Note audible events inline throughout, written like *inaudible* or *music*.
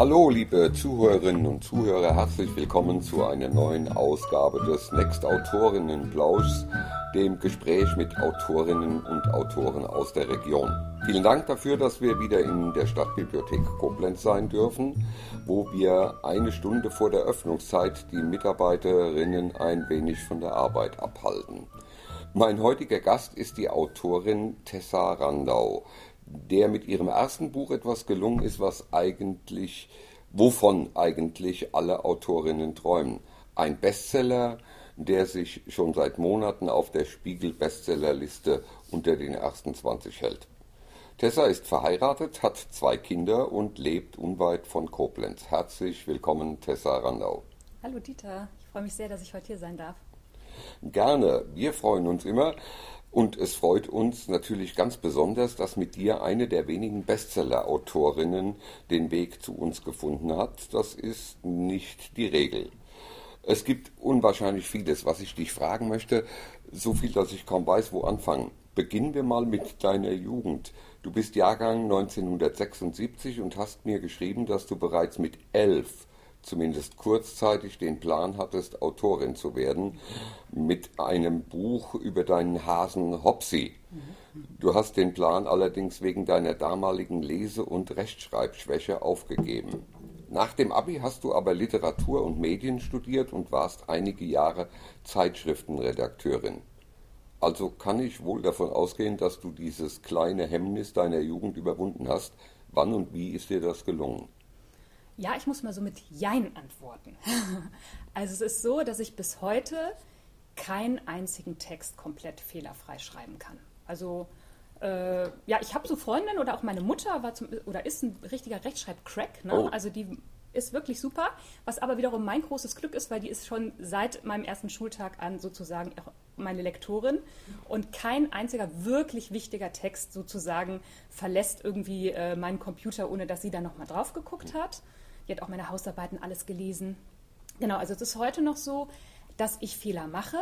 Hallo, liebe Zuhörerinnen und Zuhörer, herzlich willkommen zu einer neuen Ausgabe des Next Autorinnenplauschs, dem Gespräch mit Autorinnen und Autoren aus der Region. Vielen Dank dafür, dass wir wieder in der Stadtbibliothek Koblenz sein dürfen, wo wir eine Stunde vor der Öffnungszeit die Mitarbeiterinnen ein wenig von der Arbeit abhalten. Mein heutiger Gast ist die Autorin Tessa Randau, der mit ihrem ersten Buch etwas gelungen ist, was eigentlich, wovon eigentlich alle Autorinnen träumen. Ein Bestseller, der sich schon seit Monaten auf der Spiegel Bestsellerliste unter den ersten 20 hält. Tessa ist verheiratet, hat zwei Kinder und lebt unweit von Koblenz. Herzlich willkommen, Tessa Randau. Hallo Dieter, ich freue mich sehr, dass ich heute hier sein darf. Gerne, wir freuen uns immer. Und es freut uns natürlich ganz besonders, dass mit dir eine der wenigen Bestseller-Autorinnen den Weg zu uns gefunden hat. Das ist nicht die Regel. Es gibt unwahrscheinlich vieles, was ich dich fragen möchte. So viel, dass ich kaum weiß, wo anfangen. Beginnen wir mal mit deiner Jugend. Du bist Jahrgang 1976 und hast mir geschrieben, dass du bereits mit elf zumindest kurzzeitig den Plan hattest, Autorin zu werden, mit einem Buch über deinen Hasen Hopsy. Du hast den Plan allerdings wegen deiner damaligen Lese- und Rechtschreibschwäche aufgegeben. Nach dem Abi hast du aber Literatur und Medien studiert und warst einige Jahre Zeitschriftenredakteurin. Also kann ich wohl davon ausgehen, dass du dieses kleine Hemmnis deiner Jugend überwunden hast. Wann und wie ist dir das gelungen? Ja, ich muss mal so mit Jein antworten. *laughs* also es ist so, dass ich bis heute keinen einzigen Text komplett fehlerfrei schreiben kann. Also äh, ja, ich habe so Freundinnen oder auch meine Mutter war zum, oder ist ein richtiger Rechtschreib-Crack. Ne? Oh. Also die ist wirklich super, was aber wiederum mein großes Glück ist, weil die ist schon seit meinem ersten Schultag an sozusagen meine Lektorin und kein einziger wirklich wichtiger Text sozusagen verlässt irgendwie äh, meinen Computer, ohne dass sie da nochmal drauf geguckt hat. Die hat auch meine Hausarbeiten alles gelesen. Genau, also es ist heute noch so, dass ich Fehler mache,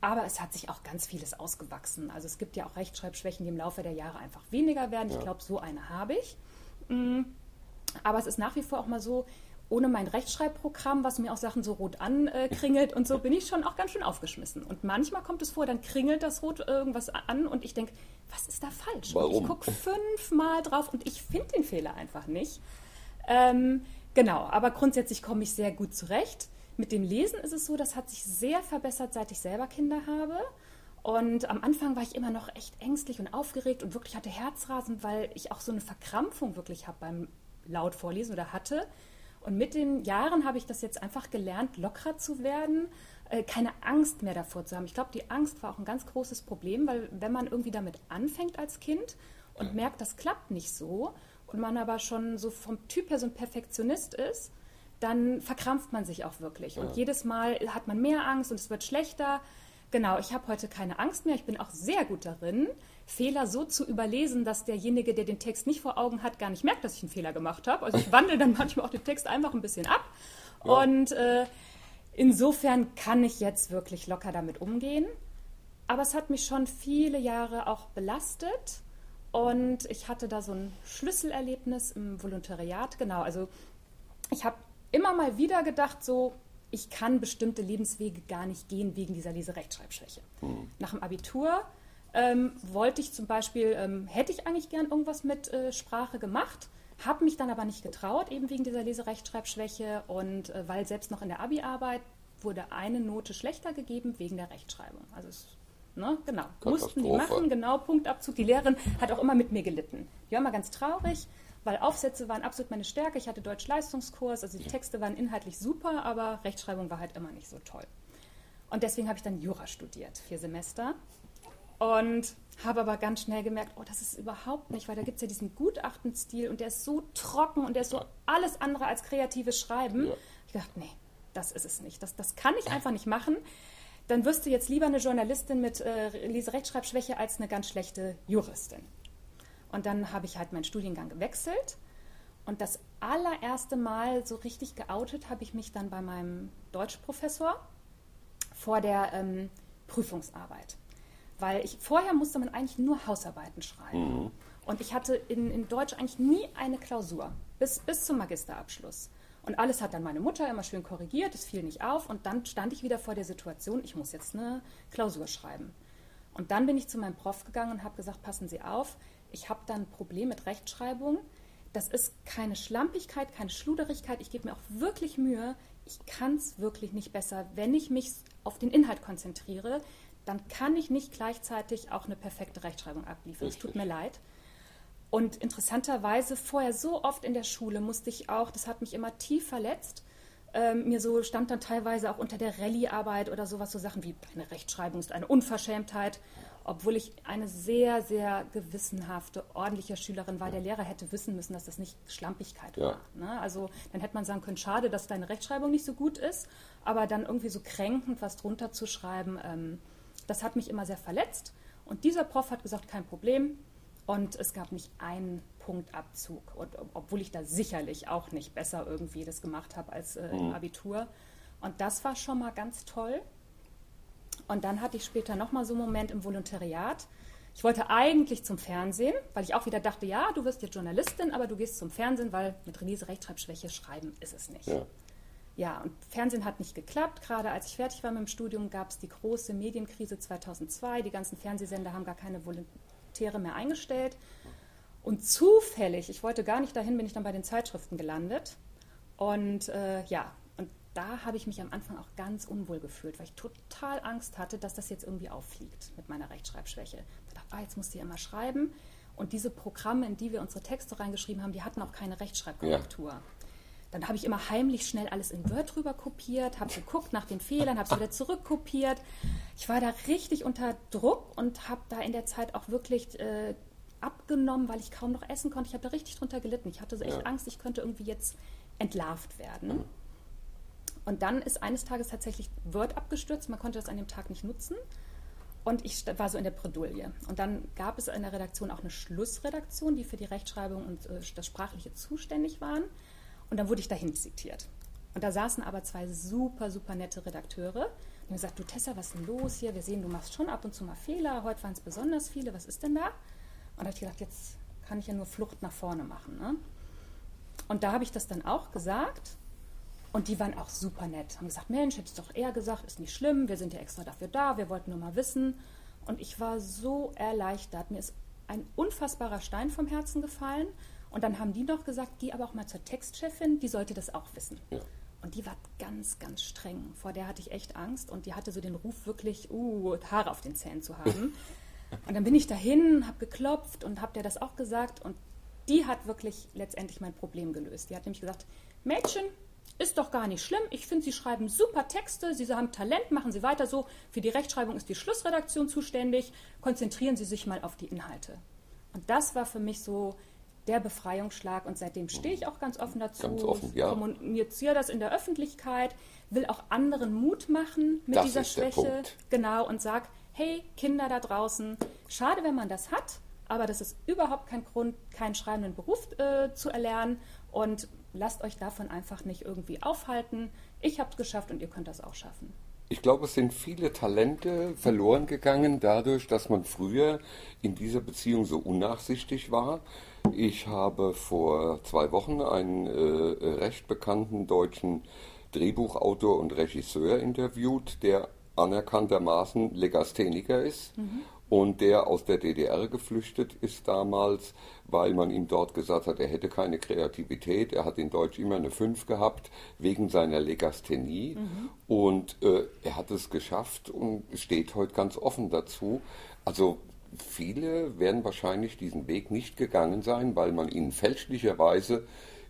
aber es hat sich auch ganz vieles ausgewachsen. Also es gibt ja auch Rechtschreibschwächen, die im Laufe der Jahre einfach weniger werden. Ich glaube, so eine habe ich. Mm. Aber es ist nach wie vor auch mal so, ohne mein Rechtschreibprogramm, was mir auch Sachen so rot ankringelt und so, *laughs* bin ich schon auch ganz schön aufgeschmissen. Und manchmal kommt es vor, dann kringelt das rot irgendwas an und ich denke, was ist da falsch? Warum? Und ich gucke fünfmal drauf und ich finde den Fehler einfach nicht. Ähm, Genau, aber grundsätzlich komme ich sehr gut zurecht. Mit dem Lesen ist es so, das hat sich sehr verbessert, seit ich selber Kinder habe. Und am Anfang war ich immer noch echt ängstlich und aufgeregt und wirklich hatte Herzrasen, weil ich auch so eine Verkrampfung wirklich habe beim laut vorlesen oder hatte. Und mit den Jahren habe ich das jetzt einfach gelernt, lockerer zu werden, äh, keine Angst mehr davor zu haben. Ich glaube, die Angst war auch ein ganz großes Problem, weil wenn man irgendwie damit anfängt als Kind und merkt, das klappt nicht so, und man aber schon so vom Typ her so ein Perfektionist ist, dann verkrampft man sich auch wirklich. Und ja. jedes Mal hat man mehr Angst und es wird schlechter. Genau, ich habe heute keine Angst mehr. Ich bin auch sehr gut darin, Fehler so zu überlesen, dass derjenige, der den Text nicht vor Augen hat, gar nicht merkt, dass ich einen Fehler gemacht habe. Also ich wandle dann *laughs* manchmal auch den Text einfach ein bisschen ab. Ja. Und äh, insofern kann ich jetzt wirklich locker damit umgehen. Aber es hat mich schon viele Jahre auch belastet. Und ich hatte da so ein Schlüsselerlebnis im Volontariat. Genau, also ich habe immer mal wieder gedacht, so, ich kann bestimmte Lebenswege gar nicht gehen wegen dieser Leserechtschreibschwäche. Mhm. Nach dem Abitur ähm, wollte ich zum Beispiel, ähm, hätte ich eigentlich gern irgendwas mit äh, Sprache gemacht, habe mich dann aber nicht getraut, eben wegen dieser Leserechtschreibschwäche und äh, weil selbst noch in der Abi-Arbeit wurde eine Note schlechter gegeben wegen der Rechtschreibung. Also es Ne? Genau. Mussten die machen, genau, Punktabzug. Die Lehrerin hat auch immer mit mir gelitten. Die war immer ganz traurig, weil Aufsätze waren absolut meine Stärke. Ich hatte Deutsch-Leistungskurs, also die Texte waren inhaltlich super, aber Rechtschreibung war halt immer nicht so toll. Und deswegen habe ich dann Jura studiert, vier Semester. Und habe aber ganz schnell gemerkt, oh, das ist überhaupt nicht, weil da gibt es ja diesen Gutachtenstil und der ist so trocken und der ist so alles andere als kreatives Schreiben. Ja. Ich dachte, nee, das ist es nicht. Das, das kann ich einfach nicht machen dann wirst du jetzt lieber eine Journalistin mit äh, Leserechtschreibschwäche als eine ganz schlechte Juristin. Und dann habe ich halt meinen Studiengang gewechselt. Und das allererste Mal so richtig geoutet habe ich mich dann bei meinem Deutschprofessor vor der ähm, Prüfungsarbeit. Weil ich, vorher musste man eigentlich nur Hausarbeiten schreiben. Mhm. Und ich hatte in, in Deutsch eigentlich nie eine Klausur. bis, bis zum Magisterabschluss. Und alles hat dann meine Mutter immer schön korrigiert, es fiel nicht auf und dann stand ich wieder vor der Situation, ich muss jetzt eine Klausur schreiben. Und dann bin ich zu meinem Prof gegangen und habe gesagt, passen Sie auf, ich habe dann ein Problem mit Rechtschreibung. Das ist keine Schlampigkeit, keine Schluderigkeit. Ich gebe mir auch wirklich Mühe. Ich kann es wirklich nicht besser. Wenn ich mich auf den Inhalt konzentriere, dann kann ich nicht gleichzeitig auch eine perfekte Rechtschreibung abliefern. Es tut mir leid. Und interessanterweise, vorher so oft in der Schule musste ich auch, das hat mich immer tief verletzt, ähm, mir so stand dann teilweise auch unter der Rallye-Arbeit oder sowas, so Sachen wie eine Rechtschreibung ist eine Unverschämtheit, obwohl ich eine sehr, sehr gewissenhafte, ordentliche Schülerin war. Der Lehrer hätte wissen müssen, dass das nicht Schlampigkeit ja. war. Ne? Also dann hätte man sagen können, schade, dass deine Rechtschreibung nicht so gut ist, aber dann irgendwie so kränkend was drunter zu schreiben, ähm, das hat mich immer sehr verletzt. Und dieser Prof hat gesagt, kein Problem, und es gab nicht einen Punktabzug, und, obwohl ich da sicherlich auch nicht besser irgendwie das gemacht habe als äh, im mhm. Abitur. Und das war schon mal ganz toll. Und dann hatte ich später nochmal so einen Moment im Volontariat. Ich wollte eigentlich zum Fernsehen, weil ich auch wieder dachte, ja, du wirst jetzt Journalistin, aber du gehst zum Fernsehen, weil mit Renise Rechtschreibschwäche schreiben ist es nicht. Ja. ja, und Fernsehen hat nicht geklappt. Gerade als ich fertig war mit dem Studium, gab es die große Medienkrise 2002. Die ganzen Fernsehsender haben gar keine Volontäre mehr eingestellt. Und zufällig, ich wollte gar nicht dahin, bin ich dann bei den Zeitschriften gelandet. Und äh, ja, und da habe ich mich am Anfang auch ganz unwohl gefühlt, weil ich total Angst hatte, dass das jetzt irgendwie auffliegt mit meiner Rechtschreibschwäche. Ich dachte, ah, jetzt muss ich immer schreiben. Und diese Programme, in die wir unsere Texte reingeschrieben haben, die hatten auch keine Rechtschreibkorrektur. Ja. Dann habe ich immer heimlich schnell alles in Word drüber kopiert, habe geguckt nach den Fehlern, habe es wieder zurückkopiert. Ich war da richtig unter Druck und habe da in der Zeit auch wirklich äh, abgenommen, weil ich kaum noch essen konnte. Ich habe da richtig drunter gelitten. Ich hatte so echt ja. Angst, ich könnte irgendwie jetzt entlarvt werden. Und dann ist eines Tages tatsächlich Word abgestürzt. Man konnte das an dem Tag nicht nutzen. Und ich war so in der Bredouille. Und dann gab es in der Redaktion auch eine Schlussredaktion, die für die Rechtschreibung und äh, das Sprachliche zuständig waren. Und dann wurde ich dahin zitiert. Und da saßen aber zwei super, super nette Redakteure. Die haben gesagt, du Tessa, was ist denn los hier? Wir sehen, du machst schon ab und zu mal Fehler. Heute waren es besonders viele. Was ist denn da? Und da habe ich gedacht, jetzt kann ich ja nur Flucht nach vorne machen. Ne? Und da habe ich das dann auch gesagt. Und die waren auch super nett. Haben gesagt, Mensch, hättest doch eher gesagt, ist nicht schlimm. Wir sind ja extra dafür da. Wir wollten nur mal wissen. Und ich war so erleichtert. Mir ist ein unfassbarer Stein vom Herzen gefallen. Und dann haben die noch gesagt, geh aber auch mal zur Textchefin, die sollte das auch wissen. Ja. Und die war ganz, ganz streng. Vor der hatte ich echt Angst und die hatte so den Ruf, wirklich uh, Haare auf den Zähnen zu haben. *laughs* und dann bin ich dahin, habe geklopft und habe der das auch gesagt. Und die hat wirklich letztendlich mein Problem gelöst. Die hat nämlich gesagt, Mädchen, ist doch gar nicht schlimm. Ich finde, Sie schreiben super Texte, Sie haben Talent, machen Sie weiter so. Für die Rechtschreibung ist die Schlussredaktion zuständig. Konzentrieren Sie sich mal auf die Inhalte. Und das war für mich so der Befreiungsschlag und seitdem stehe ich auch ganz offen dazu. Ganz offen, ja. Kommuniziere das in der Öffentlichkeit, will auch anderen Mut machen mit das dieser Schwäche. Genau, und sag, hey, Kinder da draußen, schade, wenn man das hat, aber das ist überhaupt kein Grund, keinen schreibenden Beruf äh, zu erlernen und lasst euch davon einfach nicht irgendwie aufhalten. Ich habe es geschafft und ihr könnt das auch schaffen. Ich glaube, es sind viele Talente verloren gegangen dadurch, dass man früher in dieser Beziehung so unnachsichtig war. Ich habe vor zwei Wochen einen äh, recht bekannten deutschen Drehbuchautor und Regisseur interviewt, der anerkanntermaßen Legastheniker ist mhm. Und der aus der DDR geflüchtet ist damals, weil man ihm dort gesagt hat, er hätte keine Kreativität. Er hat in Deutsch immer eine 5 gehabt wegen seiner Legasthenie mhm. und äh, er hat es geschafft und steht heute ganz offen dazu. Also viele werden wahrscheinlich diesen Weg nicht gegangen sein, weil man ihnen fälschlicherweise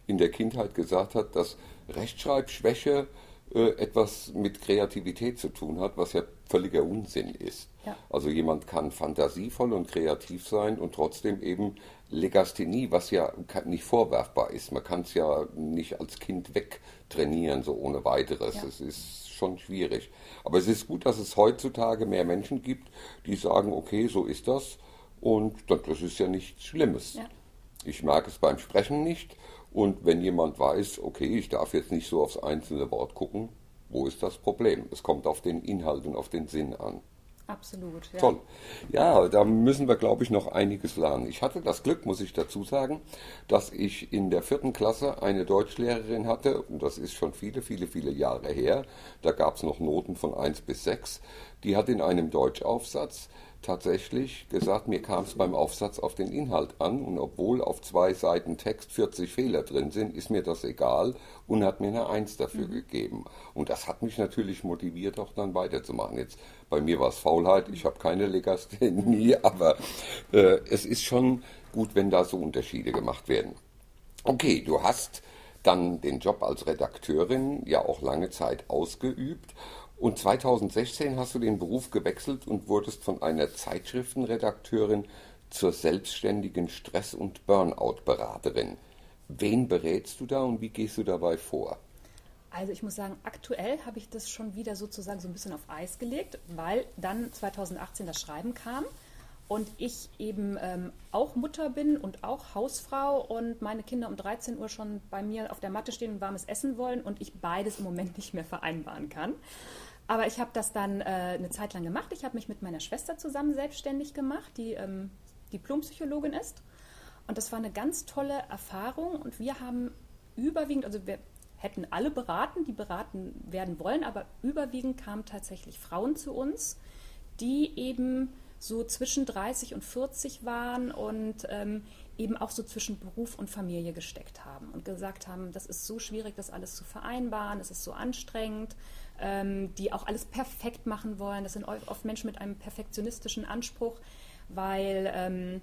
in der Kindheit gesagt hat, dass Rechtschreibschwäche äh, etwas mit Kreativität zu tun hat, was ja völliger Unsinn ist. Ja. Also jemand kann fantasievoll und kreativ sein und trotzdem eben Legasthenie, was ja nicht vorwerfbar ist. Man kann es ja nicht als Kind wegtrainieren, so ohne weiteres. Ja. Es ist schon schwierig. Aber es ist gut, dass es heutzutage mehr Menschen gibt, die sagen, okay, so ist das und das ist ja nichts Schlimmes. Ja. Ich mag es beim Sprechen nicht und wenn jemand weiß, okay, ich darf jetzt nicht so aufs einzelne Wort gucken, wo ist das Problem? Es kommt auf den Inhalt und auf den Sinn an. Absolut. Ja. Toll. Ja, da müssen wir, glaube ich, noch einiges lernen. Ich hatte das Glück, muss ich dazu sagen, dass ich in der vierten Klasse eine Deutschlehrerin hatte, und das ist schon viele, viele, viele Jahre her. Da gab es noch Noten von 1 bis 6. Die hat in einem Deutschaufsatz tatsächlich gesagt, mir kam es beim Aufsatz auf den Inhalt an und obwohl auf zwei Seiten Text 40 Fehler drin sind, ist mir das egal und hat mir eine Eins dafür mhm. gegeben. Und das hat mich natürlich motiviert, auch dann weiterzumachen. Jetzt bei mir war es Faulheit, ich habe keine Legasthenie, *laughs* aber äh, es ist schon gut, wenn da so Unterschiede gemacht werden. Okay, du hast dann den Job als Redakteurin ja auch lange Zeit ausgeübt und 2016 hast du den Beruf gewechselt und wurdest von einer Zeitschriftenredakteurin zur selbstständigen Stress- und Burnout-Beraterin. Wen berätst du da und wie gehst du dabei vor? Also ich muss sagen, aktuell habe ich das schon wieder sozusagen so ein bisschen auf Eis gelegt, weil dann 2018 das Schreiben kam und ich eben ähm, auch Mutter bin und auch Hausfrau und meine Kinder um 13 Uhr schon bei mir auf der Matte stehen und warmes Essen wollen und ich beides im Moment nicht mehr vereinbaren kann. Aber ich habe das dann äh, eine Zeit lang gemacht. Ich habe mich mit meiner Schwester zusammen selbstständig gemacht, die ähm, Diplompsychologin ist. Und das war eine ganz tolle Erfahrung. Und wir haben überwiegend, also wir hätten alle beraten, die beraten werden wollen, aber überwiegend kamen tatsächlich Frauen zu uns, die eben so zwischen 30 und 40 waren und ähm, eben auch so zwischen Beruf und Familie gesteckt haben und gesagt haben, das ist so schwierig, das alles zu vereinbaren, es ist so anstrengend, ähm, die auch alles perfekt machen wollen. Das sind oft Menschen mit einem perfektionistischen Anspruch, weil ähm,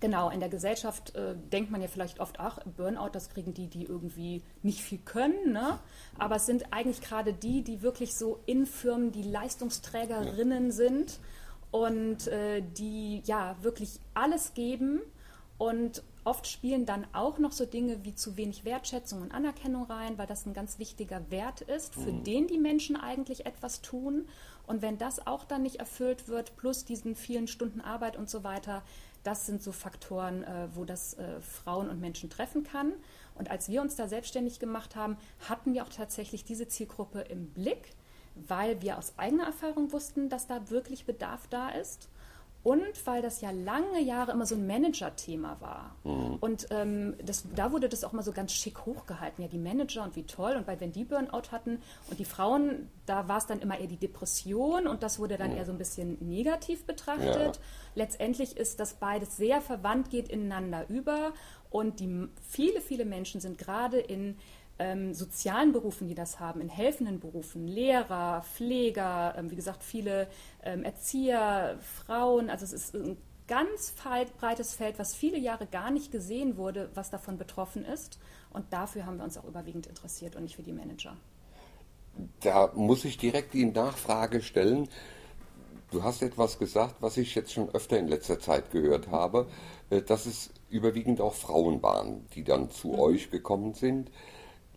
genau in der Gesellschaft äh, denkt man ja vielleicht oft, ach, Burnout, das kriegen die, die irgendwie nicht viel können. Ne? Aber es sind eigentlich gerade die, die wirklich so in Firmen die Leistungsträgerinnen sind und äh, die ja wirklich alles geben und oft spielen dann auch noch so Dinge wie zu wenig Wertschätzung und Anerkennung rein, weil das ein ganz wichtiger Wert ist, für mhm. den die Menschen eigentlich etwas tun. Und wenn das auch dann nicht erfüllt wird, plus diesen vielen Stunden Arbeit und so weiter, das sind so Faktoren, äh, wo das äh, Frauen und Menschen treffen kann. Und als wir uns da selbstständig gemacht haben, hatten wir auch tatsächlich diese Zielgruppe im Blick, weil wir aus eigener Erfahrung wussten, dass da wirklich Bedarf da ist und weil das ja lange Jahre immer so ein Manager-Thema war. Mhm. Und ähm, das, da wurde das auch mal so ganz schick hochgehalten. Ja, die Manager und wie toll. Und weil wenn die Burnout hatten und die Frauen, da war es dann immer eher die Depression und das wurde dann mhm. eher so ein bisschen negativ betrachtet. Ja. Letztendlich ist das beides sehr verwandt, geht ineinander über. Und die, viele, viele Menschen sind gerade in ähm, sozialen Berufen, die das haben, in helfenden Berufen, Lehrer, Pfleger, ähm, wie gesagt, viele ähm, Erzieher, Frauen. Also es ist ein ganz breites Feld, was viele Jahre gar nicht gesehen wurde, was davon betroffen ist. Und dafür haben wir uns auch überwiegend interessiert und nicht für die Manager. Da muss ich direkt die Nachfrage stellen. Du hast etwas gesagt, was ich jetzt schon öfter in letzter Zeit gehört habe, äh, dass es überwiegend auch Frauen waren, die dann zu mhm. euch gekommen sind.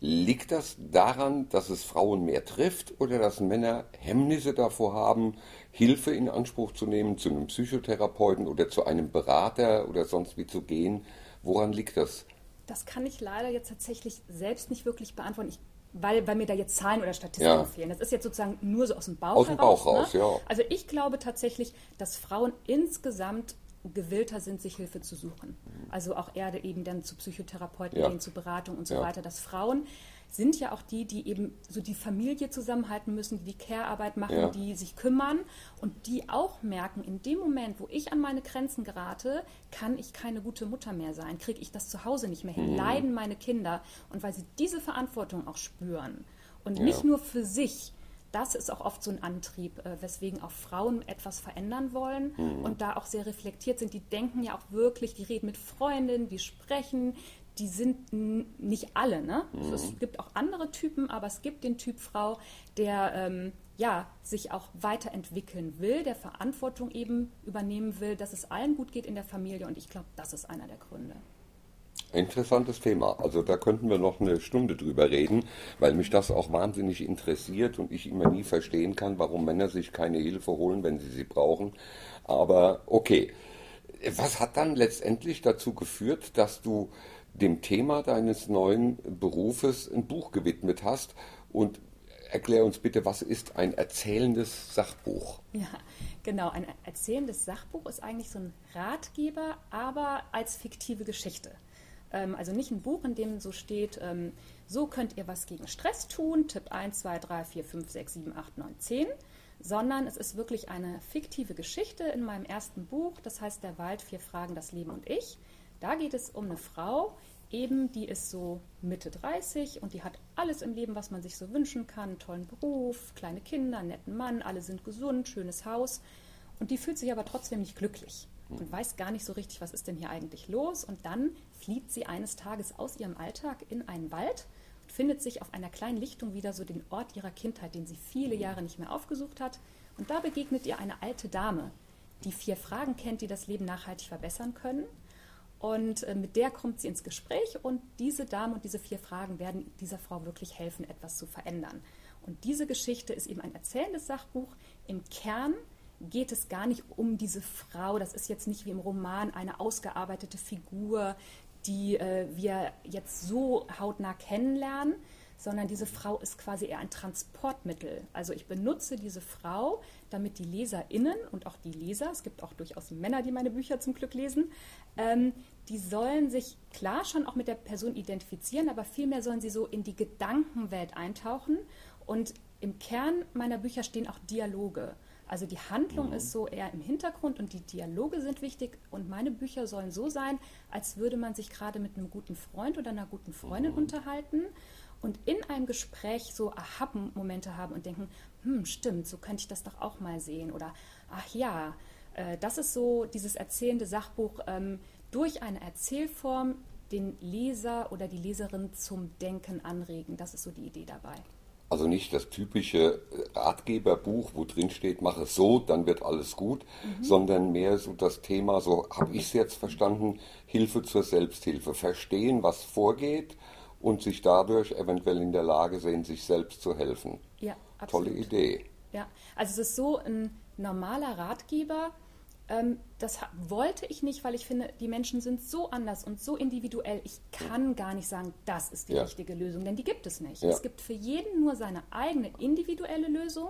Liegt das daran, dass es Frauen mehr trifft oder dass Männer Hemmnisse davor haben, Hilfe in Anspruch zu nehmen, zu einem Psychotherapeuten oder zu einem Berater oder sonst wie zu gehen? Woran liegt das? Das kann ich leider jetzt tatsächlich selbst nicht wirklich beantworten. Ich weil, weil mir da jetzt Zahlen oder Statistiken ja. fehlen. Das ist jetzt sozusagen nur so aus dem Bauch aus dem heraus. Bauch raus, ne? ja. Also ich glaube tatsächlich, dass Frauen insgesamt gewillter sind, sich Hilfe zu suchen. Also auch Erde eben dann zu Psychotherapeuten ja. gehen, zu Beratung und so ja. weiter. Dass Frauen sind ja auch die, die eben so die Familie zusammenhalten müssen, die die Care-Arbeit machen, ja. die sich kümmern und die auch merken, in dem Moment, wo ich an meine Grenzen gerate, kann ich keine gute Mutter mehr sein, kriege ich das zu Hause nicht mehr hin, mhm. leiden meine Kinder. Und weil sie diese Verantwortung auch spüren und nicht nur für sich, das ist auch oft so ein Antrieb, äh, weswegen auch Frauen etwas verändern wollen mhm. und da auch sehr reflektiert sind. Die denken ja auch wirklich, die reden mit Freundinnen, die sprechen, die sind nicht alle. Ne? Mhm. Es gibt auch andere Typen, aber es gibt den Typ Frau, der ähm, ja, sich auch weiterentwickeln will, der Verantwortung eben übernehmen will, dass es allen gut geht in der Familie. Und ich glaube, das ist einer der Gründe. Interessantes Thema. Also da könnten wir noch eine Stunde drüber reden, weil mich das auch wahnsinnig interessiert und ich immer nie verstehen kann, warum Männer sich keine Hilfe holen, wenn sie sie brauchen. Aber okay. Was hat dann letztendlich dazu geführt, dass du dem Thema deines neuen Berufes ein Buch gewidmet hast? Und erklär uns bitte, was ist ein erzählendes Sachbuch? Ja, genau. Ein erzählendes Sachbuch ist eigentlich so ein Ratgeber, aber als fiktive Geschichte. Ähm, also nicht ein Buch, in dem so steht, ähm, so könnt ihr was gegen Stress tun, Tipp 1, 2, 3, 4, 5, 6, 7, 8, 9, 10, sondern es ist wirklich eine fiktive Geschichte in meinem ersten Buch, das heißt Der Wald, vier Fragen, das Leben und ich. Da geht es um eine Frau, eben, die ist so Mitte 30 und die hat alles im Leben, was man sich so wünschen kann. Tollen Beruf, kleine Kinder, netten Mann, alle sind gesund, schönes Haus. Und die fühlt sich aber trotzdem nicht glücklich und weiß gar nicht so richtig, was ist denn hier eigentlich los. Und dann flieht sie eines Tages aus ihrem Alltag in einen Wald und findet sich auf einer kleinen Lichtung wieder so den Ort ihrer Kindheit, den sie viele Jahre nicht mehr aufgesucht hat. Und da begegnet ihr eine alte Dame, die vier Fragen kennt, die das Leben nachhaltig verbessern können. Und äh, mit der kommt sie ins Gespräch und diese Dame und diese vier Fragen werden dieser Frau wirklich helfen, etwas zu verändern. Und diese Geschichte ist eben ein erzählendes Sachbuch. Im Kern geht es gar nicht um diese Frau. Das ist jetzt nicht wie im Roman eine ausgearbeitete Figur, die äh, wir jetzt so hautnah kennenlernen, sondern diese Frau ist quasi eher ein Transportmittel. Also ich benutze diese Frau, damit die LeserInnen und auch die Leser, es gibt auch durchaus Männer, die meine Bücher zum Glück lesen, ähm, die sollen sich klar schon auch mit der Person identifizieren, aber vielmehr sollen sie so in die Gedankenwelt eintauchen. Und im Kern meiner Bücher stehen auch Dialoge. Also die Handlung mhm. ist so eher im Hintergrund und die Dialoge sind wichtig. Und meine Bücher sollen so sein, als würde man sich gerade mit einem guten Freund oder einer guten Freundin mhm. unterhalten und in einem Gespräch so Aha-Momente haben und denken, hm, stimmt, so könnte ich das doch auch mal sehen. Oder, ach ja, äh, das ist so dieses erzählende Sachbuch ähm, durch eine Erzählform den Leser oder die Leserin zum Denken anregen. Das ist so die Idee dabei. Also nicht das typische Ratgeberbuch, wo drin steht, mach es so, dann wird alles gut, mhm. sondern mehr so das Thema, so habe ich es jetzt verstanden, Hilfe zur Selbsthilfe. Verstehen, was vorgeht und sich dadurch eventuell in der Lage sehen, sich selbst zu helfen. Ja, absolut. Tolle Idee. Ja, also es ist so ein normaler Ratgeber. Ähm, das wollte ich nicht, weil ich finde, die Menschen sind so anders und so individuell. Ich kann gar nicht sagen, das ist die ja. richtige Lösung, denn die gibt es nicht. Ja. Es gibt für jeden nur seine eigene individuelle Lösung.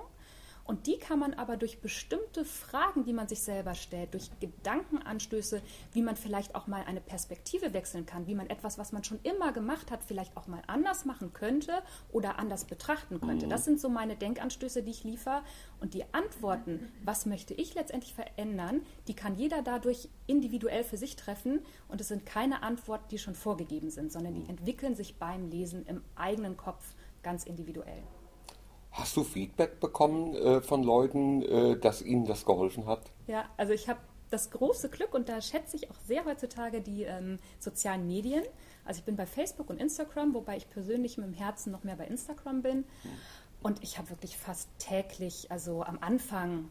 Und die kann man aber durch bestimmte Fragen, die man sich selber stellt, durch Gedankenanstöße, wie man vielleicht auch mal eine Perspektive wechseln kann, wie man etwas, was man schon immer gemacht hat, vielleicht auch mal anders machen könnte oder anders betrachten könnte. Mhm. Das sind so meine Denkanstöße, die ich liefere. Und die Antworten, was möchte ich letztendlich verändern, die kann jeder dadurch individuell für sich treffen. Und es sind keine Antworten, die schon vorgegeben sind, sondern die entwickeln sich beim Lesen im eigenen Kopf ganz individuell. Hast du Feedback bekommen äh, von Leuten, äh, dass ihnen das geholfen hat? Ja, also ich habe das große Glück und da schätze ich auch sehr heutzutage die ähm, sozialen Medien. Also ich bin bei Facebook und Instagram, wobei ich persönlich mit dem Herzen noch mehr bei Instagram bin. Und ich habe wirklich fast täglich, also am Anfang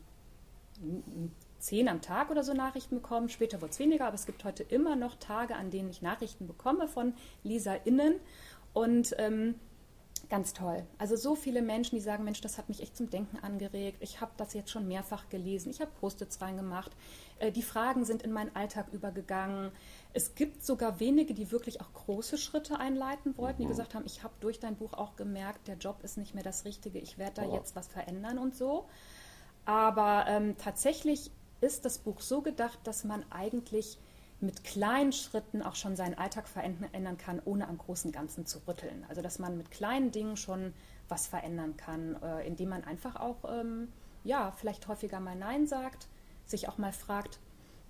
zehn am Tag oder so Nachrichten bekommen. Später wurde es weniger, aber es gibt heute immer noch Tage, an denen ich Nachrichten bekomme von LeserInnen. Und ähm, Ganz toll. Also so viele Menschen, die sagen, Mensch, das hat mich echt zum Denken angeregt. Ich habe das jetzt schon mehrfach gelesen. Ich habe Post-its reingemacht. Äh, die Fragen sind in meinen Alltag übergegangen. Es gibt sogar wenige, die wirklich auch große Schritte einleiten wollten, die mhm. gesagt haben, ich habe durch dein Buch auch gemerkt, der Job ist nicht mehr das Richtige. Ich werde da oh. jetzt was verändern und so. Aber ähm, tatsächlich ist das Buch so gedacht, dass man eigentlich mit kleinen Schritten auch schon seinen Alltag verändern kann, ohne am großen Ganzen zu rütteln. Also dass man mit kleinen Dingen schon was verändern kann, äh, indem man einfach auch, ähm, ja, vielleicht häufiger mal Nein sagt, sich auch mal fragt,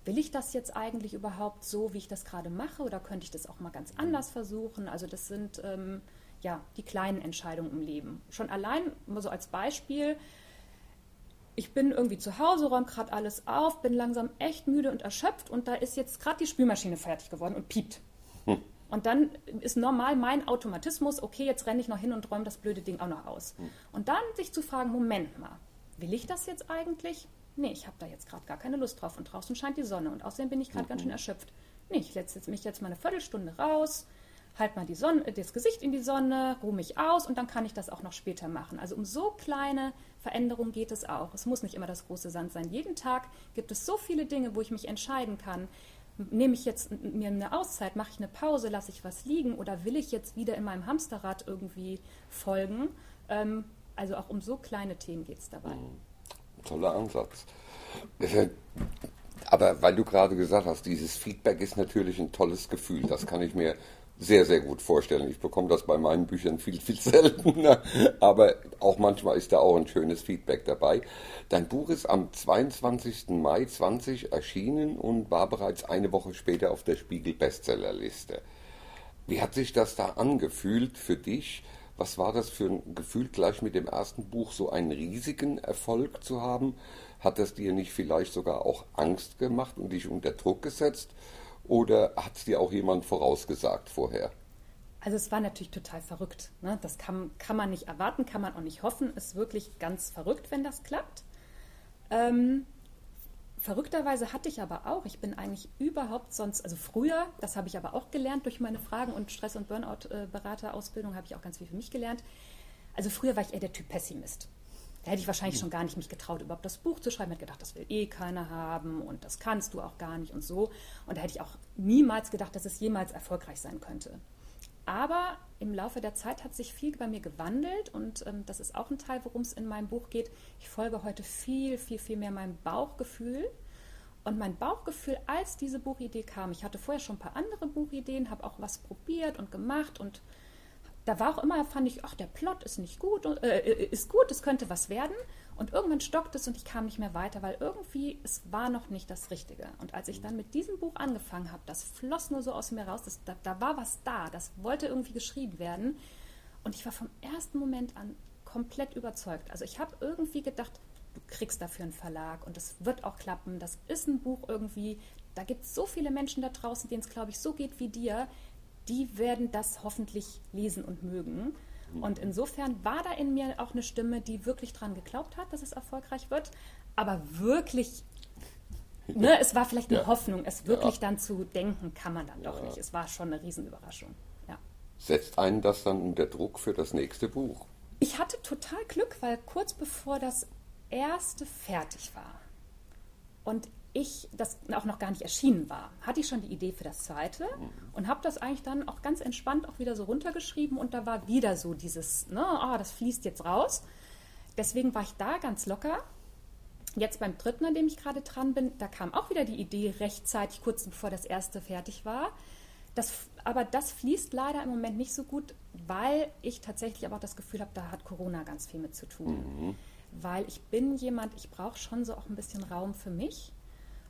will ich das jetzt eigentlich überhaupt so, wie ich das gerade mache, oder könnte ich das auch mal ganz anders versuchen? Also das sind ähm, ja die kleinen Entscheidungen im Leben. Schon allein, so als Beispiel, ich bin irgendwie zu Hause, räume gerade alles auf, bin langsam echt müde und erschöpft und da ist jetzt gerade die Spülmaschine fertig geworden und piept. Hm. Und dann ist normal mein Automatismus, okay, jetzt renne ich noch hin und räume das blöde Ding auch noch aus. Hm. Und dann sich zu fragen, Moment mal, will ich das jetzt eigentlich? Nee, ich habe da jetzt gerade gar keine Lust drauf und draußen scheint die Sonne und außerdem bin ich gerade mhm. ganz schön erschöpft. Nee, ich setze mich jetzt mal eine Viertelstunde raus, halt mal die Sonne, das Gesicht in die Sonne, ruhe mich aus und dann kann ich das auch noch später machen. Also um so kleine Veränderungen geht es auch. Es muss nicht immer das große Sand sein. Jeden Tag gibt es so viele Dinge, wo ich mich entscheiden kann. Nehme ich jetzt mir eine Auszeit, mache ich eine Pause, lasse ich was liegen oder will ich jetzt wieder in meinem Hamsterrad irgendwie folgen? Ähm, Also auch um so kleine Themen geht es dabei. Mhm. Toller Ansatz. Aber weil du gerade gesagt hast, dieses Feedback ist natürlich ein tolles Gefühl. Das kann ich mir sehr, sehr gut vorstellen. Ich bekomme das bei meinen Büchern viel, viel *laughs* seltener, aber auch manchmal ist da auch ein schönes Feedback dabei. Dein Buch ist am 22. Mai 20 erschienen und war bereits eine Woche später auf der Spiegel Bestsellerliste. Wie hat sich das da angefühlt für dich? Was war das für ein Gefühl, gleich mit dem ersten Buch so einen riesigen Erfolg zu haben? Hat das dir nicht vielleicht sogar auch Angst gemacht und dich unter Druck gesetzt? Oder hat es dir auch jemand vorausgesagt vorher? Also es war natürlich total verrückt. Ne? Das kann, kann man nicht erwarten, kann man auch nicht hoffen. Ist wirklich ganz verrückt, wenn das klappt. Ähm, verrückterweise hatte ich aber auch, ich bin eigentlich überhaupt sonst, also früher, das habe ich aber auch gelernt durch meine Fragen und Stress- und Burnout-Beraterausbildung, habe ich auch ganz viel für mich gelernt. Also früher war ich eher der Typ Pessimist. Da hätte ich wahrscheinlich schon gar nicht mich getraut, überhaupt das Buch zu schreiben. Ich hätte gedacht, das will eh keiner haben und das kannst du auch gar nicht und so. Und da hätte ich auch niemals gedacht, dass es jemals erfolgreich sein könnte. Aber im Laufe der Zeit hat sich viel bei mir gewandelt und ähm, das ist auch ein Teil, worum es in meinem Buch geht. Ich folge heute viel, viel, viel mehr meinem Bauchgefühl. Und mein Bauchgefühl, als diese Buchidee kam, ich hatte vorher schon ein paar andere Buchideen, habe auch was probiert und gemacht und da war auch immer, fand ich, ach, der Plot ist nicht gut, äh, äh, ist gut, es könnte was werden. Und irgendwann stockt es und ich kam nicht mehr weiter, weil irgendwie es war noch nicht das Richtige. Und als ich dann mit diesem Buch angefangen habe, das floss nur so aus mir raus, das, da, da war was da, das wollte irgendwie geschrieben werden. Und ich war vom ersten Moment an komplett überzeugt. Also ich habe irgendwie gedacht, du kriegst dafür einen Verlag und das wird auch klappen. Das ist ein Buch irgendwie. Da gibt es so viele Menschen da draußen, denen es, glaube ich, so geht wie dir die werden das hoffentlich lesen und mögen. Und insofern war da in mir auch eine Stimme, die wirklich dran geglaubt hat, dass es erfolgreich wird, aber wirklich, ne, es war vielleicht eine ja. Hoffnung, es wirklich ja. dann zu denken, kann man dann doch ja. nicht. Es war schon eine Riesenüberraschung. Ja. Setzt einen das dann unter Druck für das nächste Buch? Ich hatte total Glück, weil kurz bevor das erste fertig war und ich das auch noch gar nicht erschienen war, hatte ich schon die Idee für das zweite und habe das eigentlich dann auch ganz entspannt auch wieder so runtergeschrieben und da war wieder so dieses, ne, ah, das fließt jetzt raus. Deswegen war ich da ganz locker. Jetzt beim dritten, an dem ich gerade dran bin, da kam auch wieder die Idee rechtzeitig, kurz bevor das erste fertig war. Das, aber das fließt leider im Moment nicht so gut, weil ich tatsächlich aber auch das Gefühl habe, da hat Corona ganz viel mit zu tun. Mhm. Weil ich bin jemand, ich brauche schon so auch ein bisschen Raum für mich.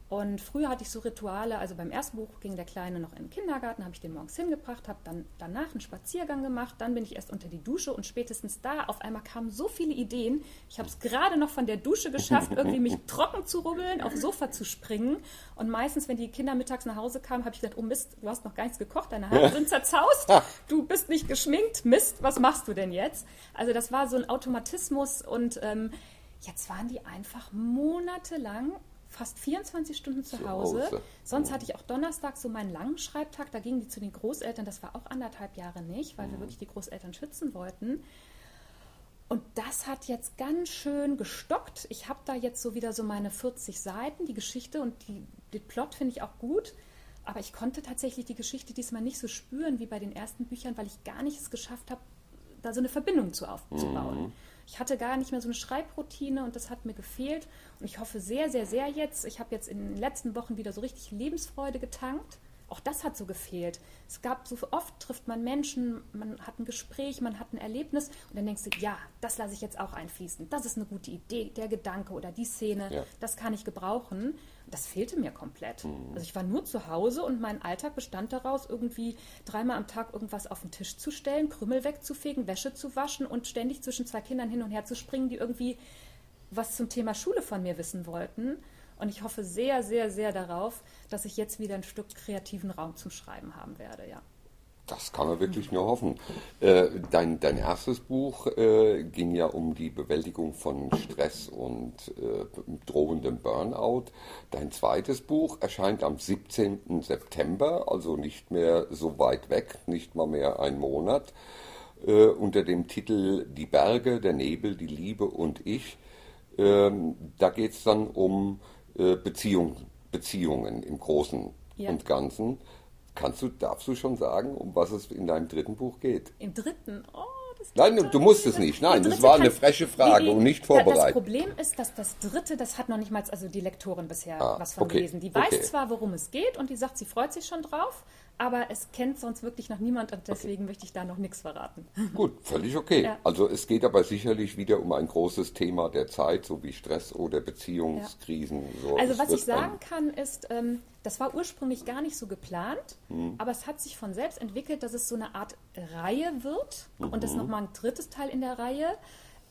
Und früher hatte ich so Rituale, also beim ersten Buch ging der Kleine noch in den Kindergarten, habe ich den morgens hingebracht, habe dann danach einen Spaziergang gemacht, dann bin ich erst unter die Dusche und spätestens da auf einmal kamen so viele Ideen. Ich habe es gerade noch von der Dusche geschafft, irgendwie mich *laughs* trocken zu rubbeln, aufs Sofa zu springen. Und meistens, wenn die Kinder mittags nach Hause kamen, habe ich gedacht, oh Mist, du hast noch gar nichts gekocht, deine Haare sind zerzaust, du bist nicht geschminkt, Mist, was machst du denn jetzt? Also das war so ein Automatismus und ähm, jetzt waren die einfach monatelang fast 24 Stunden zu, zu Hause. Hause. Sonst hatte ich auch Donnerstag so meinen langen Schreibtag. Da gingen die zu den Großeltern. Das war auch anderthalb Jahre nicht, weil mhm. wir wirklich die Großeltern schützen wollten. Und das hat jetzt ganz schön gestockt. Ich habe da jetzt so wieder so meine 40 Seiten, die Geschichte und die, den Plot finde ich auch gut. Aber ich konnte tatsächlich die Geschichte diesmal nicht so spüren wie bei den ersten Büchern, weil ich gar nicht es geschafft habe, da so eine Verbindung zu aufzubauen. Mhm. Ich hatte gar nicht mehr so eine Schreibroutine und das hat mir gefehlt. Und ich hoffe sehr, sehr, sehr jetzt. Ich habe jetzt in den letzten Wochen wieder so richtig Lebensfreude getankt. Auch das hat so gefehlt. Es gab so oft trifft man Menschen, man hat ein Gespräch, man hat ein Erlebnis und dann denkst du, ja, das lasse ich jetzt auch einfließen. Das ist eine gute Idee, der Gedanke oder die Szene, ja. das kann ich gebrauchen. Das fehlte mir komplett. Mhm. Also ich war nur zu Hause und mein Alltag bestand daraus, irgendwie dreimal am Tag irgendwas auf den Tisch zu stellen, Krümel wegzufegen, Wäsche zu waschen und ständig zwischen zwei Kindern hin und her zu springen, die irgendwie was zum Thema Schule von mir wissen wollten. Und ich hoffe sehr, sehr, sehr darauf, dass ich jetzt wieder ein Stück kreativen Raum zum Schreiben haben werde, ja. Das kann man wirklich nur hoffen. Äh, dein, dein erstes Buch äh, ging ja um die Bewältigung von Stress und äh, drohendem Burnout. Dein zweites Buch erscheint am 17. September, also nicht mehr so weit weg, nicht mal mehr ein Monat, unter dem Titel Die Berge, der Nebel, die Liebe und ich. Ähm, da geht es dann um Beziehung, Beziehungen im Großen ja. und Ganzen. Kannst du, darfst du schon sagen, um was es in deinem dritten Buch geht? Im dritten? Oh, das Nein, du musst es nicht. Nein, Die das war eine freche Frage und nicht Das vorbereitet. Problem ist, dass das dritte, das hat noch nicht mal also die Lektorin bisher Ah, was von okay, gelesen. Die weiß okay. zwar, worum es geht und die sagt, sie freut sich schon drauf, aber es kennt sonst wirklich noch niemand und deswegen möchte ich da noch nichts verraten. *laughs* Gut, völlig okay. Ja. Also es geht aber sicherlich wieder um ein großes Thema der Zeit, so wie Stress oder Beziehungskrisen. So, Also was ich sagen kann, ist, ähm, das war ursprünglich gar nicht so geplant, Mhm. aber es hat sich von selbst entwickelt, dass es so eine Art Reihe wird und das ist Mhm. nochmal ein drittes Teil in der Reihe,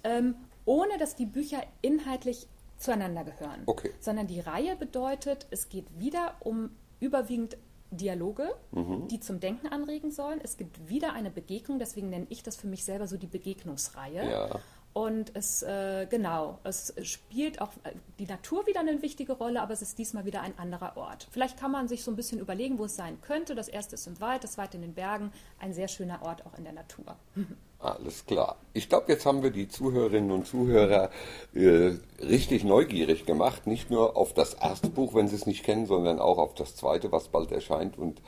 ähm, ohne dass die Bücher inhaltlich zueinander gehören. Okay. Sondern die Reihe bedeutet, es geht wieder um überwiegend Dialoge, Mhm. die zum Denken anregen sollen. Es gibt wieder eine Begegnung, deswegen nenne ich das für mich selber so die Begegnungsreihe. Ja. Und es, äh, genau, es spielt auch äh, die Natur wieder eine wichtige Rolle, aber es ist diesmal wieder ein anderer Ort. Vielleicht kann man sich so ein bisschen überlegen, wo es sein könnte. Das erste ist im Wald, das zweite in den Bergen. Ein sehr schöner Ort auch in der Natur. *laughs* Alles klar. Ich glaube, jetzt haben wir die Zuhörerinnen und Zuhörer äh, richtig neugierig gemacht. Nicht nur auf das erste Buch, wenn sie es nicht kennen, sondern auch auf das zweite, was bald erscheint und